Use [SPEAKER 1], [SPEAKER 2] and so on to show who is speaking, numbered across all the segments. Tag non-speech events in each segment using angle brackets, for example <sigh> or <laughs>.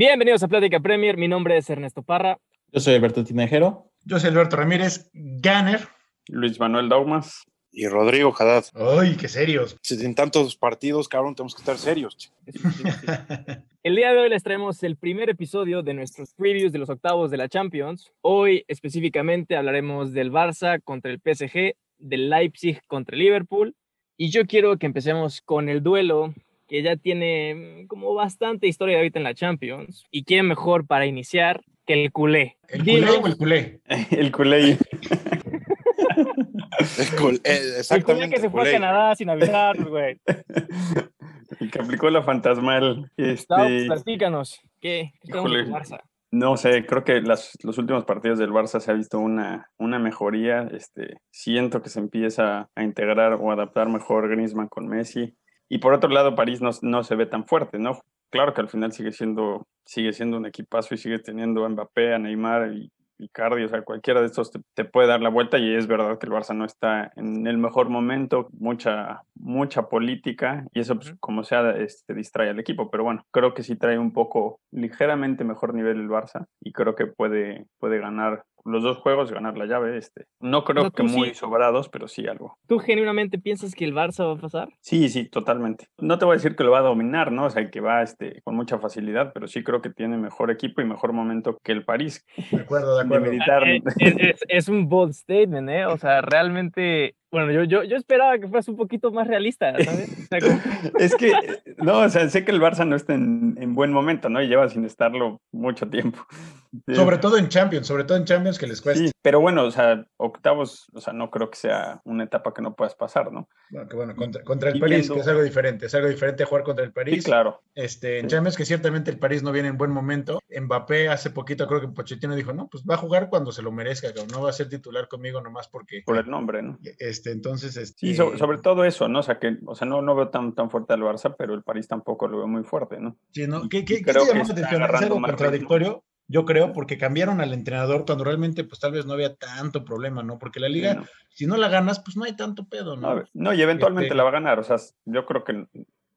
[SPEAKER 1] Bienvenidos a Plática Premier. Mi nombre es Ernesto Parra.
[SPEAKER 2] Yo soy Alberto Tinejero.
[SPEAKER 3] Yo soy Alberto Ramírez, Ganner.
[SPEAKER 4] Luis Manuel Daumas.
[SPEAKER 5] Y Rodrigo Haddad.
[SPEAKER 3] ¡Ay, qué serios!
[SPEAKER 5] Si en tantos partidos, cabrón, tenemos que estar serios. <laughs>
[SPEAKER 1] El día de hoy les traemos el primer episodio de nuestros previews de los octavos de la Champions. Hoy específicamente hablaremos del Barça contra el PSG, del Leipzig contra el Liverpool. Y yo quiero que empecemos con el duelo que ya tiene como bastante historia ahorita en la Champions. ¿Y quién mejor para iniciar que el culé?
[SPEAKER 3] ¿El culé o el culé? <laughs>
[SPEAKER 4] el culé.
[SPEAKER 5] El, eh,
[SPEAKER 1] el culé que se fue a Canadá sin avisar, güey. <laughs>
[SPEAKER 4] El que aplicó la fantasmal. Este...
[SPEAKER 1] No, platícanos. ¿Qué? ¿Qué Barça?
[SPEAKER 4] No sé, creo que las, los últimos partidos del Barça se ha visto una, una mejoría. Este, siento que se empieza a integrar o adaptar mejor Griezmann con Messi. Y por otro lado, París no, no se ve tan fuerte, ¿no? Claro que al final sigue siendo, sigue siendo un equipazo y sigue teniendo a Mbappé, a Neymar y Icardi, o sea, cualquiera de estos te, puede dar la vuelta y es verdad que el Barça no está en el mejor momento, mucha, mucha política y eso, pues, como sea, este, distrae al equipo, pero bueno, creo que sí trae un poco ligeramente mejor nivel el Barça y creo que puede, puede ganar los dos juegos, ganar la llave. Este. No creo que muy sobrados, pero sí algo.
[SPEAKER 1] ¿Tú genuinamente piensas que el Barça va a pasar?
[SPEAKER 4] Sí, sí, totalmente. No te voy a decir que lo va a dominar, ¿no? O sea, que va este, con mucha facilidad, pero sí creo que tiene mejor equipo y mejor momento que el París.
[SPEAKER 3] De acuerdo, de acuerdo.
[SPEAKER 1] Eh, es, es, un bold statement, ¿eh? O sea, realmente bueno, yo, yo, yo esperaba que fueras un poquito más realista, ¿sabes? <laughs>
[SPEAKER 4] es que, no, o sea, sé que el Barça no está en, en, buen momento, ¿no? Y lleva sin estarlo mucho tiempo. <laughs>
[SPEAKER 3] Sobre todo en Champions, sobre todo en Champions que les cuesta. Sí,
[SPEAKER 4] pero bueno, o sea, octavos, o sea, no creo que sea una etapa que no puedas pasar, ¿no?
[SPEAKER 3] Bueno, que bueno, contra, contra el París, que es algo diferente, es algo diferente jugar contra el París.
[SPEAKER 4] Sí, claro.
[SPEAKER 3] Este, en Champions, que ciertamente el París no viene en buen momento. Mbappé hace poquito creo que Pochettino dijo, no, pues va a jugar cuando se lo merezca, no va a ser titular conmigo nomás porque...
[SPEAKER 4] Por el nombre, ¿no?
[SPEAKER 3] Este, entonces... Este,
[SPEAKER 4] sí, sobre, todo eso, ¿no? O sea, que, o sea, no, no veo tan, tan fuerte al Barça, pero el París tampoco lo veo muy fuerte, ¿no?
[SPEAKER 3] Sí, ¿no? ¿Qué, qué, creo ¿qué te llama ¿Es algo contradictorio? yo creo, porque cambiaron al entrenador cuando realmente, pues tal vez no había tanto problema, ¿no? Porque la liga, si no la ganas, pues no hay tanto pedo, ¿no?
[SPEAKER 4] No, y eventualmente este la va a ganar, o sea, yo creo que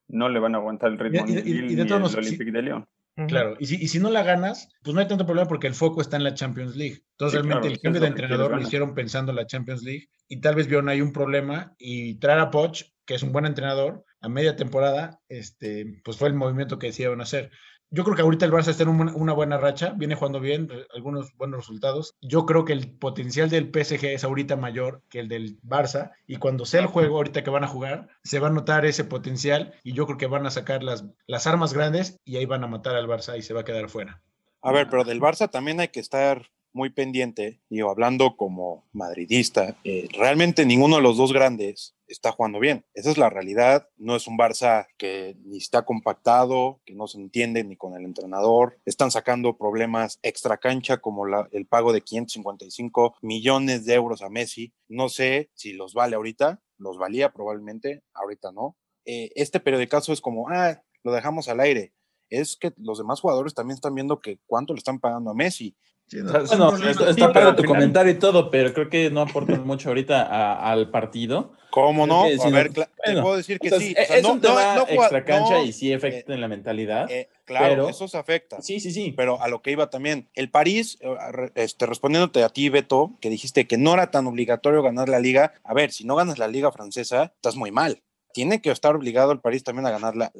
[SPEAKER 4] no le van a aguantar el ritmo y, y, de todos el Olympique de Lyon.
[SPEAKER 3] Claro, y si, y si no la ganas, pues no hay tanto problema porque el foco está en la Champions League. Entonces, realmente el cambio de entrenador lo hicieron pensando en la Champions League y tal vez vieron ahí un problema y traer a Poch, que es un buen entrenador, a media temporada, este, pues fue el movimiento que decidieron hacer yo creo que ahorita el Barça está en una buena racha, viene jugando bien, eh, algunos buenos resultados. Yo creo que el potencial del PSG es ahorita mayor que el del Barça y cuando sea el juego ahorita que van a jugar, se va a notar ese potencial y yo creo que van a sacar las, las armas grandes y ahí van a matar al Barça y se va a quedar fuera.
[SPEAKER 5] A ver, pero del Barça también hay que estar muy pendiente, digo, hablando como madridista, eh, realmente ninguno de los dos grandes está jugando bien. Esa es la realidad. No es un Barça que ni está compactado, que no se entiende ni con el entrenador. Están sacando problemas extra cancha como el pago de 555 millones de euros a Messi. No sé si los vale ahorita. Los valía probablemente, ahorita no. Eh, este periodicazo es como, ah, lo dejamos al aire. Es que los demás jugadores también están viendo que cuánto le están pagando a Messi
[SPEAKER 2] bueno, está, para tu comentario y todo, pero creo que no aportan mucho ahorita al partido.
[SPEAKER 5] ¿Cómo no? a ver, te puedo decir que sí.
[SPEAKER 2] es un tema extra cancha y sí afecta en la mentalidad.
[SPEAKER 5] Eh, claro, eso se afecta.
[SPEAKER 2] Sí, sí, sí.
[SPEAKER 5] Pero a lo que iba también, el París, eh, este, respondiéndote a ti, Beto, que dijiste que no era tan obligatorio ganar la liga. A ver, si no ganas la liga francesa, estás muy mal tiene que estar obligado el París también a ganar la,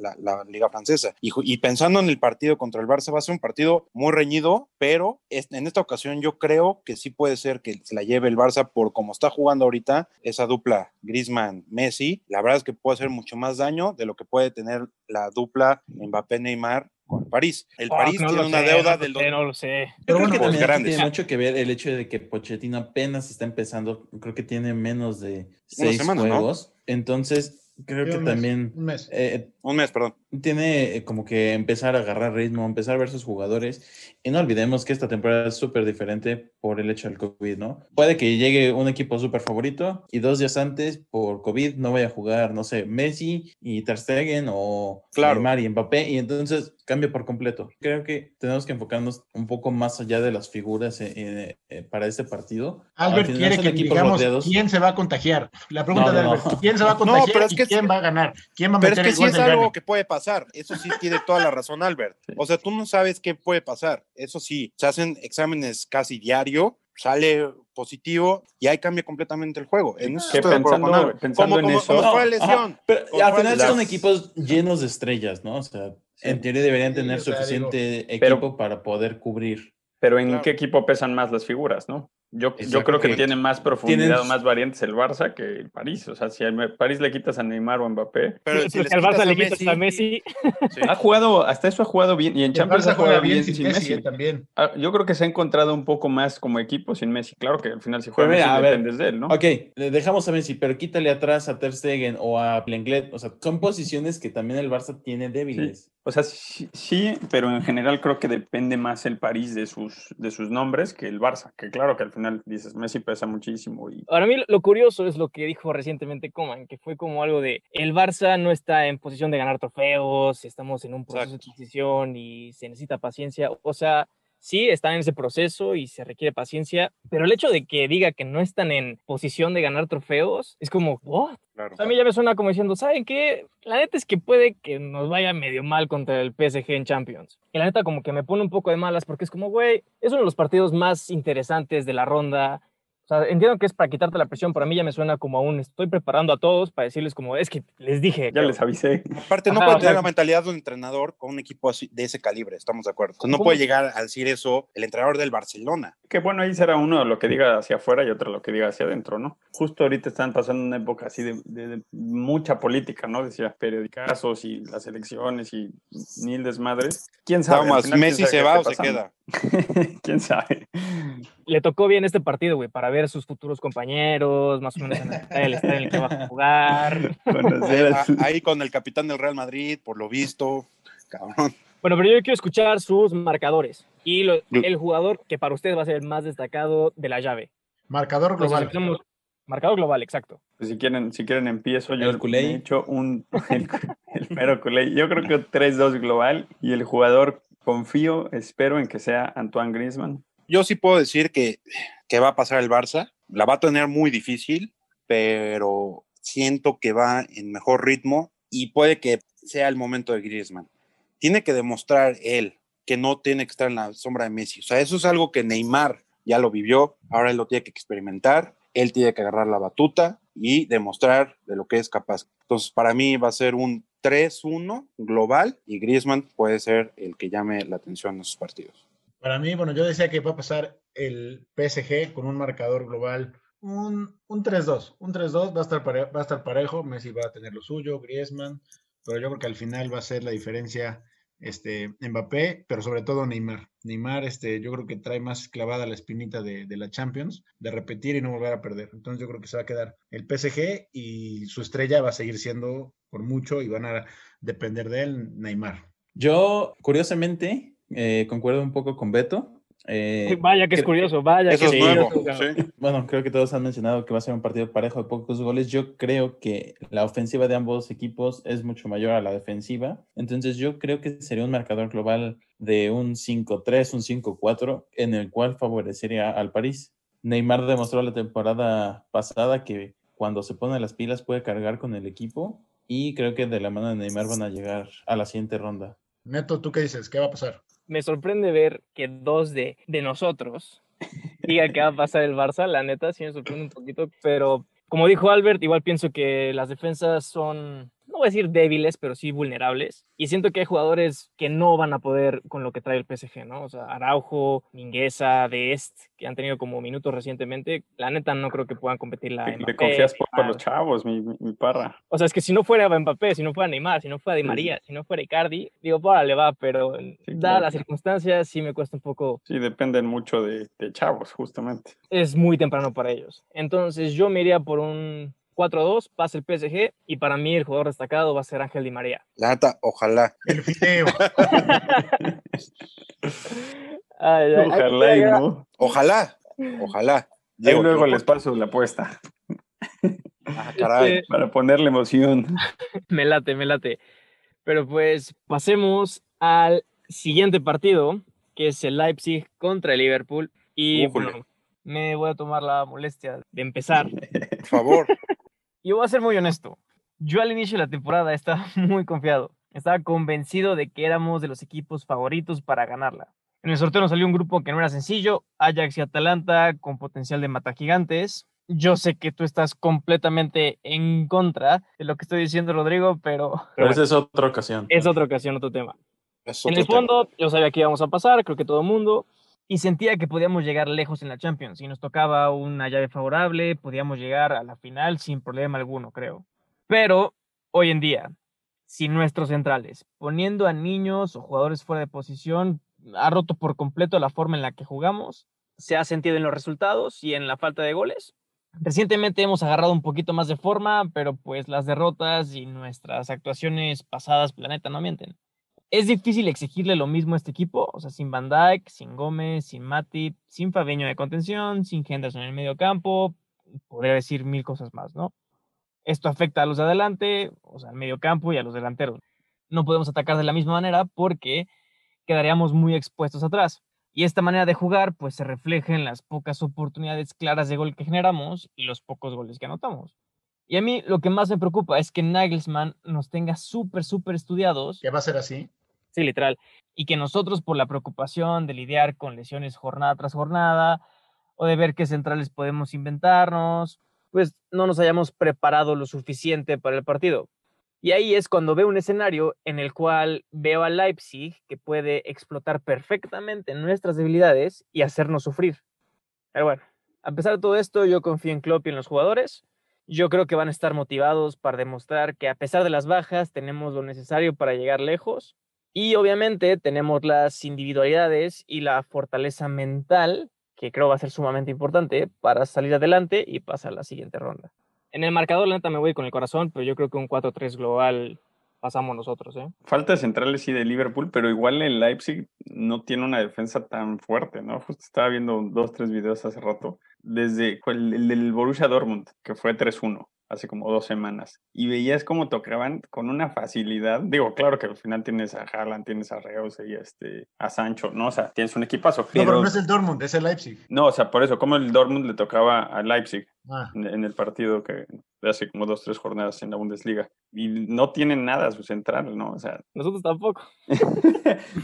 [SPEAKER 5] Liga Francesa. Y, pensando en el partido contra el Barça, va a ser un partido muy reñido, pero en esta ocasión yo creo que sí puede ser que se la lleve el Barça por cómo está jugando ahorita esa dupla Griezmann-Messi. La verdad es que puede hacer mucho más daño de lo que puede tener la dupla Mbappé-Neymar con París. El París tiene una deuda del...
[SPEAKER 1] No lo sé.
[SPEAKER 2] Pero bueno, que tiene mucho que ver el hecho de que Pochettino apenas está empezando, creo que tiene menos de seis juegos. Entonces, Creo que también.
[SPEAKER 3] Un mes.
[SPEAKER 5] Eh, un mes, perdón.
[SPEAKER 2] Tiene eh, como que empezar a agarrar ritmo, empezar a ver sus jugadores. Y no olvidemos que esta temporada es súper diferente por el hecho del COVID, ¿no? Puede que llegue un equipo súper favorito y dos días antes, por COVID, no vaya a jugar, no sé, Messi y Ter Stegen o
[SPEAKER 5] claro.
[SPEAKER 2] Neymar y Mbappé. Y entonces cambia por completo. Creo que tenemos que enfocarnos un poco más allá de las figuras eh, para este partido.
[SPEAKER 3] Albert quiere que digamos quién se va a contagiar. La pregunta de Albert, ¿quién se va a contagiar? <laughs>
[SPEAKER 5] No, pero es que
[SPEAKER 3] ¿quién va a ganar? ¿Quién va a
[SPEAKER 5] Pero es
[SPEAKER 3] meter
[SPEAKER 5] que
[SPEAKER 3] el
[SPEAKER 5] sí
[SPEAKER 3] gol
[SPEAKER 5] es
[SPEAKER 3] del
[SPEAKER 5] algo que puede pasar. Eso sí tiene toda la razón, Albert. O sea, tú no sabes qué puede pasar. Eso sí, se hacen exámenes casi diario, sale positivo y ahí cambia completamente el juego. En eso estoy de acuerdo
[SPEAKER 4] pensando-
[SPEAKER 5] Albert.
[SPEAKER 4] pensando en
[SPEAKER 5] como-
[SPEAKER 4] eso-
[SPEAKER 5] como fue lesión.
[SPEAKER 2] pero
[SPEAKER 5] Como
[SPEAKER 2] al
[SPEAKER 5] fue
[SPEAKER 2] final
[SPEAKER 5] las-
[SPEAKER 2] son equipos llenos de estrellas, ¿no? O sea, en teoría deberían
[SPEAKER 3] Sí,
[SPEAKER 2] tener
[SPEAKER 3] o sea,
[SPEAKER 2] suficiente
[SPEAKER 4] Pero-
[SPEAKER 2] equipo para poder cubrir.
[SPEAKER 4] Pero ¿en
[SPEAKER 5] Claro.
[SPEAKER 4] qué equipo pesan más las figuras, no? Yo, yo creo que tiene más profundidad,
[SPEAKER 2] Tienen-
[SPEAKER 4] más variantes el Barça que el París. O sea, si al París le quitas a Neymar o a Mbappé.
[SPEAKER 5] Pero si
[SPEAKER 1] Pues que al Barça le
[SPEAKER 5] a
[SPEAKER 1] quitas a Messi.
[SPEAKER 5] sí.
[SPEAKER 4] Ha jugado, hasta eso ha jugado bien. Y en
[SPEAKER 3] El
[SPEAKER 4] Champions
[SPEAKER 3] Barça
[SPEAKER 4] ha
[SPEAKER 3] juega
[SPEAKER 4] jugado
[SPEAKER 3] bien sin Messi, eh,
[SPEAKER 4] Messi.
[SPEAKER 3] también.
[SPEAKER 4] Ah, Yo creo que se ha encontrado un poco más como equipo sin Messi. Claro que al final si juega
[SPEAKER 2] mira,
[SPEAKER 4] Messi
[SPEAKER 2] a ver,
[SPEAKER 4] dependes de él, ¿no?
[SPEAKER 2] Ok, le dejamos a Messi, pero quítale atrás a Ter Stegen o a Plenglet. O sea, son posiciones que también el Barça tiene débiles.
[SPEAKER 4] O sea, sí, sí, pero en general creo que depende más el París de sus, de sus nombres que el Barça. Que claro que al final dices, Messi pesa muchísimo y
[SPEAKER 1] Para mí lo curioso es lo que dijo recientemente Coman, que fue como algo de el Barça no está en posición de ganar trofeos, estamos en un proceso
[SPEAKER 5] Exacto.
[SPEAKER 1] de transición y se necesita paciencia. O sea, sí están en ese proceso y se requiere paciencia, pero el hecho de que diga que no están en posición de ganar trofeos es como, ¿what?
[SPEAKER 5] Claro.
[SPEAKER 1] A mí ya me suena como diciendo, ¿saben qué? La neta es que puede que nos vaya medio mal contra el PSG en Champions. Y la neta como que me pone un poco de malas porque es como, güey, es uno de los partidos más interesantes de la ronda. Sea, entiendo que es para quitarte la presión, pero a mí ya me suena como aún estoy preparando a todos para decirles como, es que les dije.
[SPEAKER 4] ya les avisé.
[SPEAKER 5] Aparte, no
[SPEAKER 1] Ajá,
[SPEAKER 5] puede
[SPEAKER 1] o
[SPEAKER 5] tener la mentalidad de un entrenador con un equipo así, de ese calibre, estamos de acuerdo. Entonces, no
[SPEAKER 1] ¿Cómo?
[SPEAKER 5] puede llegar a decir eso el entrenador del Barcelona.
[SPEAKER 4] Que bueno, ahí será uno lo que diga hacia afuera y otro lo que diga hacia adentro, ¿no? Justo ahorita están pasando una época así de, de- de mucha política, ¿no? Decía, periodicazos y las elecciones y mil desmadres. ¿Quién sabe? Al
[SPEAKER 5] Vamos,
[SPEAKER 4] final, ¿quién
[SPEAKER 5] Messi
[SPEAKER 4] sabe
[SPEAKER 5] se va o se queda. <laughs>
[SPEAKER 4] ¿Quién sabe?
[SPEAKER 1] Le tocó bien este partido, güey, para ver sus futuros compañeros, más o menos en el estadio en el que va a jugar. <laughs> <laughs>
[SPEAKER 5] Ah, Ahí con el capitán del Real Madrid, por lo visto, cabrón.
[SPEAKER 1] Bueno, pero yo quiero escuchar sus marcadores y lo- el jugador que para usted va a ser el más destacado de la llave.
[SPEAKER 3] Marcador global.
[SPEAKER 1] marcador global, exacto.
[SPEAKER 4] Pues si quieren, si quieren empiezo. Yo
[SPEAKER 2] El culé.
[SPEAKER 4] he hecho un <laughs> el, el mero culé. Yo creo que 3-2 global y el jugador confío, espero en que sea Antoine Griezmann.
[SPEAKER 5] Yo sí puedo decir que, que va a pasar el Barça. La va a tener muy difícil, pero siento que va en mejor ritmo y puede que sea el momento de Griezmann. Tiene que demostrar él que no tiene que estar en la sombra de Messi. O sea, eso es algo que Neymar ya lo vivió, ahora él lo tiene que experimentar, él tiene que agarrar la batuta y demostrar de lo que es capaz. Entonces, para mí va a ser un 3-1 global y Griezmann puede ser el que llame la atención en esos partidos.
[SPEAKER 3] Para mí, bueno, yo decía que va a pasar el PSG con un marcador global, un, un 3-2. Un 3-2 va, a estar pare- va a estar parejo, Messi va a tener lo suyo, Griezmann, pero yo creo que al final va a ser la diferencia este, Mbappé, pero sobre todo Neymar. Neymar, este, yo creo que trae más clavada la espinita de, de la Champions, de repetir y no volver a perder. Entonces yo creo que se va a quedar el PSG y su estrella va a seguir siendo por mucho y van a depender de él, Neymar.
[SPEAKER 2] Yo, curiosamente, eh, concuerdo un poco con Beto. Eh,
[SPEAKER 1] Vaya que es curioso, vaya que
[SPEAKER 5] es nuevo.
[SPEAKER 1] curioso.
[SPEAKER 5] sí.
[SPEAKER 2] Bueno, creo que todos han mencionado que va a ser un partido parejo de pocos goles. Yo creo que la ofensiva de ambos equipos es mucho mayor a la defensiva. Entonces yo creo que sería un marcador global de un 5-3, un 5-4, en el cual favorecería al París. Neymar demostró la temporada pasada que cuando se pone las pilas puede cargar con el equipo y creo que de la mano de Neymar van a llegar a la siguiente ronda.
[SPEAKER 3] Neto, ¿tú qué dices? ¿Qué va a pasar?
[SPEAKER 1] Me sorprende ver que dos de, de nosotros digan que va a pasar el Barça, la neta, sí me sorprende un poquito, pero como dijo Albert, igual pienso que las defensas son, voy a decir débiles, pero sí vulnerables. Y siento que hay jugadores que no van a poder con lo que trae el PSG, ¿no? O sea, Araujo, Mingueza, Dest, que han tenido como minutos recientemente. La neta no creo que puedan competir la
[SPEAKER 4] le
[SPEAKER 1] Mbappé,
[SPEAKER 4] confías poco a los chavos, mi, mi- parra.
[SPEAKER 1] O sea, es que si no fuera Mbappé, si no fuera Neymar, si no fuera Di
[SPEAKER 4] Sí.
[SPEAKER 1] María, si no fuera Icardi, digo, para le va, pero dadas
[SPEAKER 4] claro.
[SPEAKER 1] las circunstancias sí me cuesta un poco
[SPEAKER 4] Sí, dependen mucho de, de chavos, justamente.
[SPEAKER 1] es muy temprano para ellos. Entonces yo me iría por un 4-2, pasa el PSG y para mí el jugador destacado va a ser Ángel Di María.
[SPEAKER 5] La neta, ojalá.
[SPEAKER 3] El fideo. <laughs>
[SPEAKER 1] Ay, ay, ay,
[SPEAKER 4] Ojalá y
[SPEAKER 1] ay,
[SPEAKER 4] no.
[SPEAKER 5] Ojalá. Ojalá.
[SPEAKER 4] Ahí
[SPEAKER 5] Diego,
[SPEAKER 4] luego
[SPEAKER 5] ¿te lo
[SPEAKER 4] les paso la apuesta
[SPEAKER 5] Ah, caray.
[SPEAKER 1] Este,
[SPEAKER 4] para ponerle emoción. <laughs>
[SPEAKER 1] me late, me late. Pero pues pasemos al siguiente partido, que es el Leipzig contra el Liverpool. Y bueno, me voy a tomar la molestia de empezar.
[SPEAKER 5] Por favor. <laughs>
[SPEAKER 1] Y voy a ser muy honesto. Yo al inicio de la temporada estaba <laughs> muy confiado. Estaba convencido de que éramos de los equipos favoritos para ganarla. En el sorteo nos salió un grupo que no era sencillo, Ajax y Atalanta con potencial de mata gigantes. Yo sé que tú estás completamente en contra de lo que estoy diciendo, Rodrigo, pero... <laughs>
[SPEAKER 2] Pero esa es otra ocasión.
[SPEAKER 1] Es otra ocasión, otro tema.
[SPEAKER 5] Es
[SPEAKER 1] En el fondo, yo sabía que íbamos a pasar, creo que todo el mundo, y sentía que podíamos llegar lejos en la Champions. Si nos tocaba una llave favorable, podíamos llegar a la final sin problema alguno, creo. Pero hoy en día, sin nuestros centrales, poniendo a niños o jugadores fuera de posición, ha roto por completo la forma en la que jugamos. Se ha sentido en los resultados y en la falta de goles. Recientemente hemos agarrado un poquito más de forma, pero pues las derrotas y nuestras actuaciones pasadas, planeta, no mienten es difícil exigirle lo mismo a este equipo, o sea, sin Van Dijk, sin Gómez, sin Matip, sin Fabeño de contención, sin Henderson en el medio campo, podría decir mil cosas más, ¿no? Esto afecta a los de adelante, o sea, al medio campo y a los delanteros. No podemos atacar de la misma manera porque quedaríamos muy expuestos atrás. Y esta manera de jugar, pues se refleja en las pocas oportunidades claras de gol que generamos y los pocos goles que anotamos. Y a mí lo que más me preocupa es que Nagelsmann nos tenga súper, súper estudiados
[SPEAKER 3] ¿Qué va a ser así?
[SPEAKER 1] Sí, literal. Y que nosotros, por la preocupación de lidiar con lesiones jornada tras jornada, o de ver qué centrales podemos inventarnos, pues no nos hayamos preparado lo suficiente para el partido. Y ahí es cuando veo un escenario en el cual veo a Leipzig que puede explotar perfectamente nuestras debilidades y hacernos sufrir. Pero bueno, a pesar de todo esto, yo confío en Klopp y en los jugadores. Yo creo que van a estar motivados para demostrar que a pesar de las bajas, tenemos lo necesario para llegar lejos y obviamente tenemos las individualidades y la fortaleza mental, que creo va a ser sumamente importante para salir adelante y pasar a la siguiente ronda. En el marcador, la neta, me voy con el corazón, pero yo creo que un 4-3 global pasamos nosotros. ¿eh?
[SPEAKER 4] Falta de centrales sí de Liverpool, pero igual el Leipzig no tiene una defensa tan fuerte, ¿no? Justo estaba viendo dos, tres videos hace rato, desde el, el del Borussia Dortmund, que fue 3-1 hace como dos semanas. Y veías cómo tocaban con una facilidad. Digo, claro que al final tienes a Haaland, tienes a Reus y este, a Sancho, ¿no? O sea, tienes un equipazo.
[SPEAKER 3] No,
[SPEAKER 4] Pero,
[SPEAKER 3] pero no es el Dortmund, es el Leipzig.
[SPEAKER 4] no, o sea, por eso, como el Dortmund le tocaba a Leipzig
[SPEAKER 3] Ah,
[SPEAKER 4] en, en el partido que hace como dos, tres jornadas en la Bundesliga. Y no tienen nada su central, ¿no? O sea, <laughs>
[SPEAKER 1] Nosotros tampoco.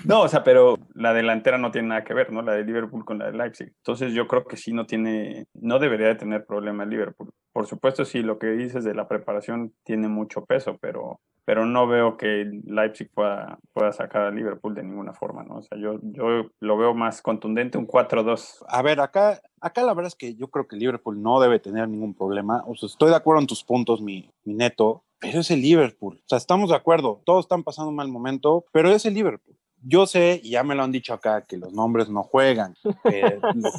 [SPEAKER 4] no, o sea, pero la delantera no tiene nada que ver, ¿no? La de Liverpool con la de Leipzig. Entonces yo creo que sí no tiene, no debería de tener problema el Liverpool. Por supuesto, sí, lo que dices de la preparación tiene mucho peso, pero, pero no veo que Leipzig pueda, pueda sacar a Liverpool de ninguna forma, ¿no? O sea, yo, yo lo veo más contundente, un 4-2.
[SPEAKER 5] A ver, acá, acá la verdad es que yo creo que Liverpool no debe tener ningún problema. O sea, estoy de acuerdo en tus puntos, mi, mi neto, pero es el Liverpool. O sea, estamos de acuerdo, todos están pasando un mal momento, pero es el Liverpool. Yo sé, y ya me lo han dicho acá, que los nombres no juegan. <laughs> lo,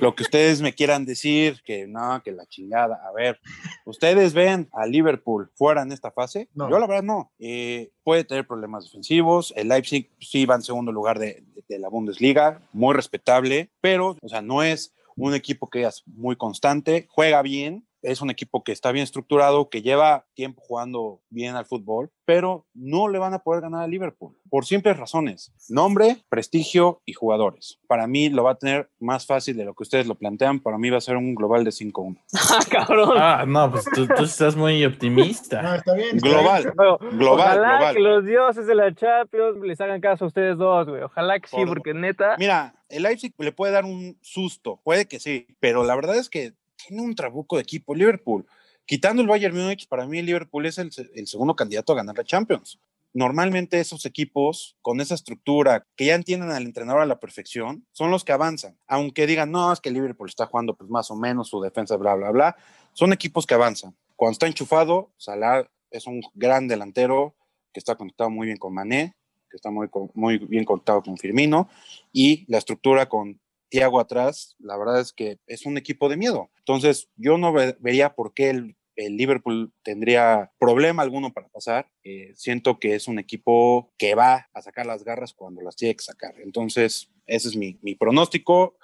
[SPEAKER 5] lo que ustedes me quieran decir, que no, que la chingada. A ver, ¿ustedes ven a Liverpool fuera en esta fase?
[SPEAKER 3] No.
[SPEAKER 5] Yo la verdad no. Eh, puede tener problemas defensivos. El Leipzig sí va en segundo lugar de, de- de la Bundesliga, muy respetable, pero, o sea, no es un equipo que es muy constante, juega bien, es un equipo que está bien estructurado, que lleva tiempo jugando bien al fútbol, pero no le van a poder ganar a Liverpool por simples razones. Nombre, prestigio y jugadores. Para mí lo va a tener más fácil de lo que ustedes lo plantean. Para mí va a ser un global de 5-1. <laughs>
[SPEAKER 1] ¡Ah, cabrón!
[SPEAKER 2] Ah, no, pues tú, tú estás muy
[SPEAKER 3] no,
[SPEAKER 2] optimista.
[SPEAKER 3] está bien. está
[SPEAKER 5] Global.
[SPEAKER 3] bien.
[SPEAKER 5] Global,
[SPEAKER 1] ojalá
[SPEAKER 5] global.
[SPEAKER 1] que los dioses de la Champions les hagan caso a ustedes dos, güey. Ojalá que sí,
[SPEAKER 5] Por-
[SPEAKER 1] porque neta.
[SPEAKER 5] Mira, el Leipzig le puede dar un susto, puede que sí, pero la verdad es que tiene un trabuco de equipo. Liverpool, quitando el Bayern Múnich, para mí Liverpool es el, segundo candidato a ganar la Champions. Normalmente esos equipos con esa estructura que ya entienden al entrenador a la perfección son los que avanzan. Aunque digan, no, es que Liverpool está jugando pues más o menos su defensa, bla, bla, bla. Son equipos que avanzan. Cuando está enchufado, Salah es un gran delantero que está conectado muy bien con Mané, que está muy, muy bien conectado con Firmino y la estructura con Thiago atrás, la verdad es que es un equipo de miedo. Entonces, yo no ve- vería por qué el, el Liverpool tendría problema alguno para pasar. Eh, siento que es un equipo que va a sacar las garras cuando las tiene que sacar. Entonces, ese es mi, mi pronóstico.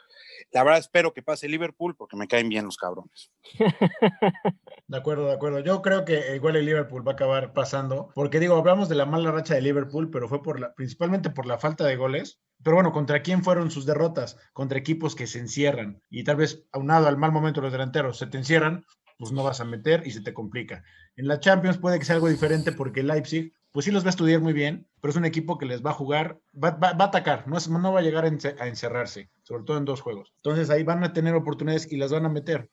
[SPEAKER 5] La verdad, espero que pase Liverpool porque me caen bien los cabrones. <laughs>
[SPEAKER 3] De acuerdo, de acuerdo. Yo creo que igual el Liverpool va a acabar pasando, porque digo, hablamos de la mala racha de Liverpool, pero fue por la, principalmente por la falta de goles. Pero bueno, ¿contra quién fueron sus derrotas? Contra equipos que se encierran y tal vez aunado al mal momento de los delanteros, se te encierran, pues no vas a meter y se te complica. En la Champions puede que sea algo diferente porque Leipzig, pues sí los va a estudiar muy bien, pero es un equipo que les va a jugar, va, a atacar, no, no va a llegar a encerrarse, sobre todo en dos juegos. Entonces ahí van a tener oportunidades y las van a meter.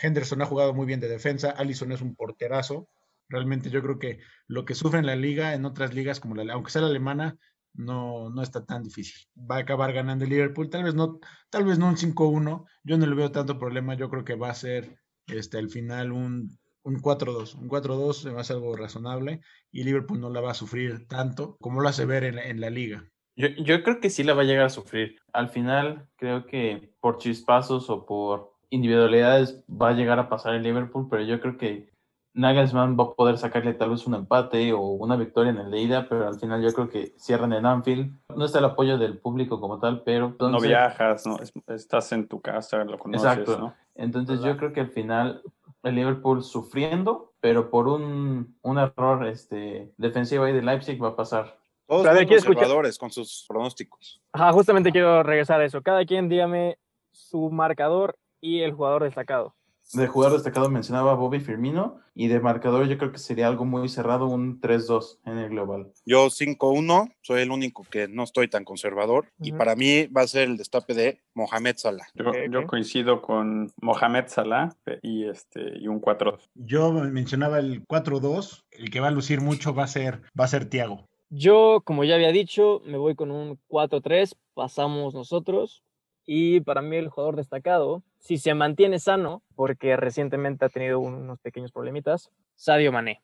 [SPEAKER 3] Henderson ha jugado muy bien de defensa, Allison es un porterazo. Realmente yo creo que lo que sufre en la liga, en otras ligas como la, aunque sea la alemana, no, no está tan difícil. Va a acabar ganando el Liverpool, tal vez no, tal vez no un 5-1, yo no le veo tanto problema, yo creo que va a ser este, al final un, un 4-2, un 4-2 va a ser algo razonable y Liverpool no la va a sufrir tanto como lo hace ver en, en la liga.
[SPEAKER 2] Yo, yo creo que sí la va a llegar a sufrir. Al final, creo que por chispazos o por individualidades va a llegar a pasar el Liverpool, pero yo creo que Nagelsmann va a poder sacarle tal vez un empate o una victoria en el de ida, pero al final yo creo que cierran en Anfield. No está el apoyo del público como tal, pero...
[SPEAKER 4] no viajas, no estás en tu casa, lo conoces, Exacto.
[SPEAKER 2] Entonces yo creo que al final el Liverpool sufriendo, pero por un, un error este, defensivo ahí de Leipzig va a pasar.
[SPEAKER 5] Todos son conservadores con sus pronósticos.
[SPEAKER 1] Ajá, justamente quiero regresar a eso. Cada quien dígame su marcador y el jugador destacado.
[SPEAKER 2] De jugador destacado mencionaba Bobby Firmino y de marcador yo creo que sería algo muy cerrado, un 3-2 en el global.
[SPEAKER 5] Yo 5-1, soy el único que no estoy tan conservador y para mí va a ser el destape de Mohamed Salah.
[SPEAKER 4] Yo, coincido con Mohamed Salah y, este, y un 4-2.
[SPEAKER 3] Yo mencionaba el 4-2, el que va a lucir mucho va a ser, va a ser Thiago.
[SPEAKER 1] Yo, como ya había dicho, me voy con un 4-3, pasamos nosotros. Y para mí el jugador destacado, si se mantiene sano, porque recientemente ha tenido unos pequeños problemitas, Sadio Mané.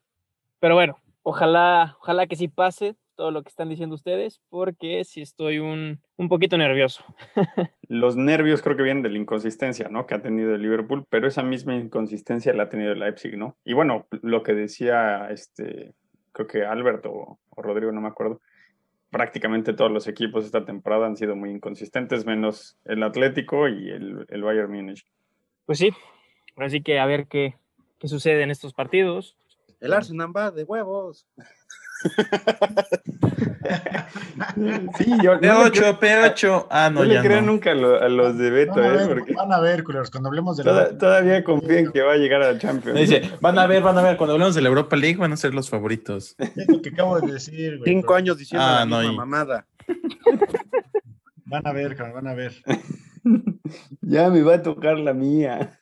[SPEAKER 1] Pero bueno, ojalá, ojalá que sí pase todo lo que están diciendo ustedes, porque sí estoy un, un poquito nervioso. <laughs>
[SPEAKER 4] Los nervios creo que vienen de la inconsistencia, ¿no? Que ha tenido el Liverpool, pero esa misma inconsistencia la ha tenido el Leipzig, ¿no? Y bueno, lo que decía este, creo que Alberto o Rodrigo, no me acuerdo, prácticamente todos los equipos esta temporada han sido muy inconsistentes, menos el Atlético y el, el Bayern Múnich.
[SPEAKER 1] Pues sí, así que a ver qué, qué sucede en estos partidos.
[SPEAKER 5] El Arsenal va de huevos. <laughs>
[SPEAKER 2] sí, yo, P8, P8. Ah, no,
[SPEAKER 4] no le creo nunca a, los de Beto,
[SPEAKER 3] van a
[SPEAKER 4] ¿eh?
[SPEAKER 3] ver,
[SPEAKER 4] Porque
[SPEAKER 3] van a ver, culeros, cuando hablemos de
[SPEAKER 4] la... Todavía confían que va a llegar a la Champions.
[SPEAKER 2] Dice, van a ver, van a ver, cuando hablemos de la Europa League van a ser los favoritos.
[SPEAKER 3] Es lo que acabo de decir, güey.
[SPEAKER 5] Cinco años diciendo ah, la misma mamada.
[SPEAKER 3] Van a ver, van a ver. <laughs>
[SPEAKER 4] ya me va a tocar la mía.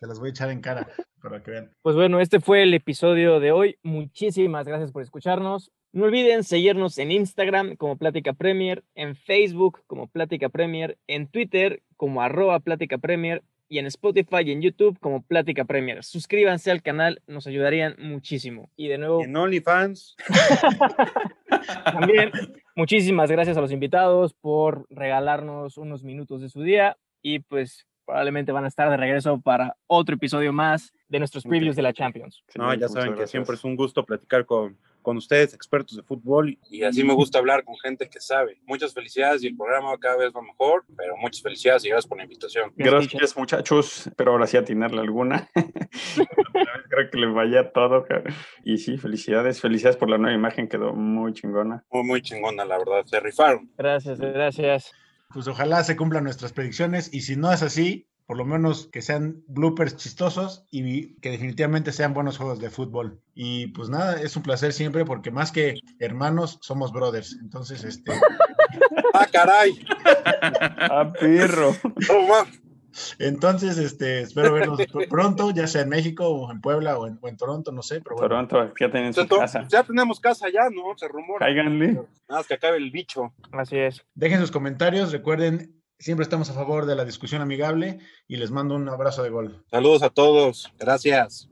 [SPEAKER 3] Se las voy a echar en cara para que vean.
[SPEAKER 1] Pues bueno, este fue el episodio de hoy. Muchísimas gracias por escucharnos. No olviden seguirnos en Instagram como Plática Premier, en Facebook como Plática Premier, en Twitter como arroba Plática Premier y en Spotify y en YouTube como Plática Premier. Suscríbanse al canal, nos ayudarían muchísimo. Y de nuevo...
[SPEAKER 5] En OnlyFans. <laughs>
[SPEAKER 1] También muchísimas gracias a los invitados por regalarnos unos minutos de su día y pues probablemente van a estar de regreso para otro episodio más de nuestros previews de la Champions.
[SPEAKER 5] No, ya saben que siempre es un gusto platicar con, con ustedes, expertos de fútbol, y así me gusta hablar con gente que sabe. Muchas felicidades y el programa cada vez va mejor, pero muchas felicidades y gracias por la invitación.
[SPEAKER 4] Gracias, muchachos, pero ahora sí atinarle alguna. <laughs> Creo que les vaya todo. Y sí, felicidades, felicidades por la nueva imagen, quedó muy chingona.
[SPEAKER 5] Muy, muy chingona, la verdad, se rifaron.
[SPEAKER 1] Gracias, gracias
[SPEAKER 3] pues ojalá se cumplan nuestras predicciones y si no es así, por lo menos que sean bloopers chistosos y que definitivamente sean buenos juegos de fútbol. Y pues nada, es un placer siempre porque más que hermanos, somos brothers. Entonces, este... <laughs>
[SPEAKER 5] ¡Ah, caray!
[SPEAKER 4] ¡Ah, perro!
[SPEAKER 3] Entonces, este, espero verlos pronto, ya sea en México o en Puebla o en, Toronto, no sé, pero
[SPEAKER 4] bueno. Toronto, ya tienen su casa.
[SPEAKER 5] Ya tenemos casa ya, ¿no? Se rumora.
[SPEAKER 4] Cáiganle. Nada
[SPEAKER 5] más que acabe el bicho.
[SPEAKER 1] Así es.
[SPEAKER 3] Dejen sus comentarios, recuerden, siempre estamos a favor de la discusión amigable y les mando un abrazo de gol.
[SPEAKER 5] Saludos a todos, gracias.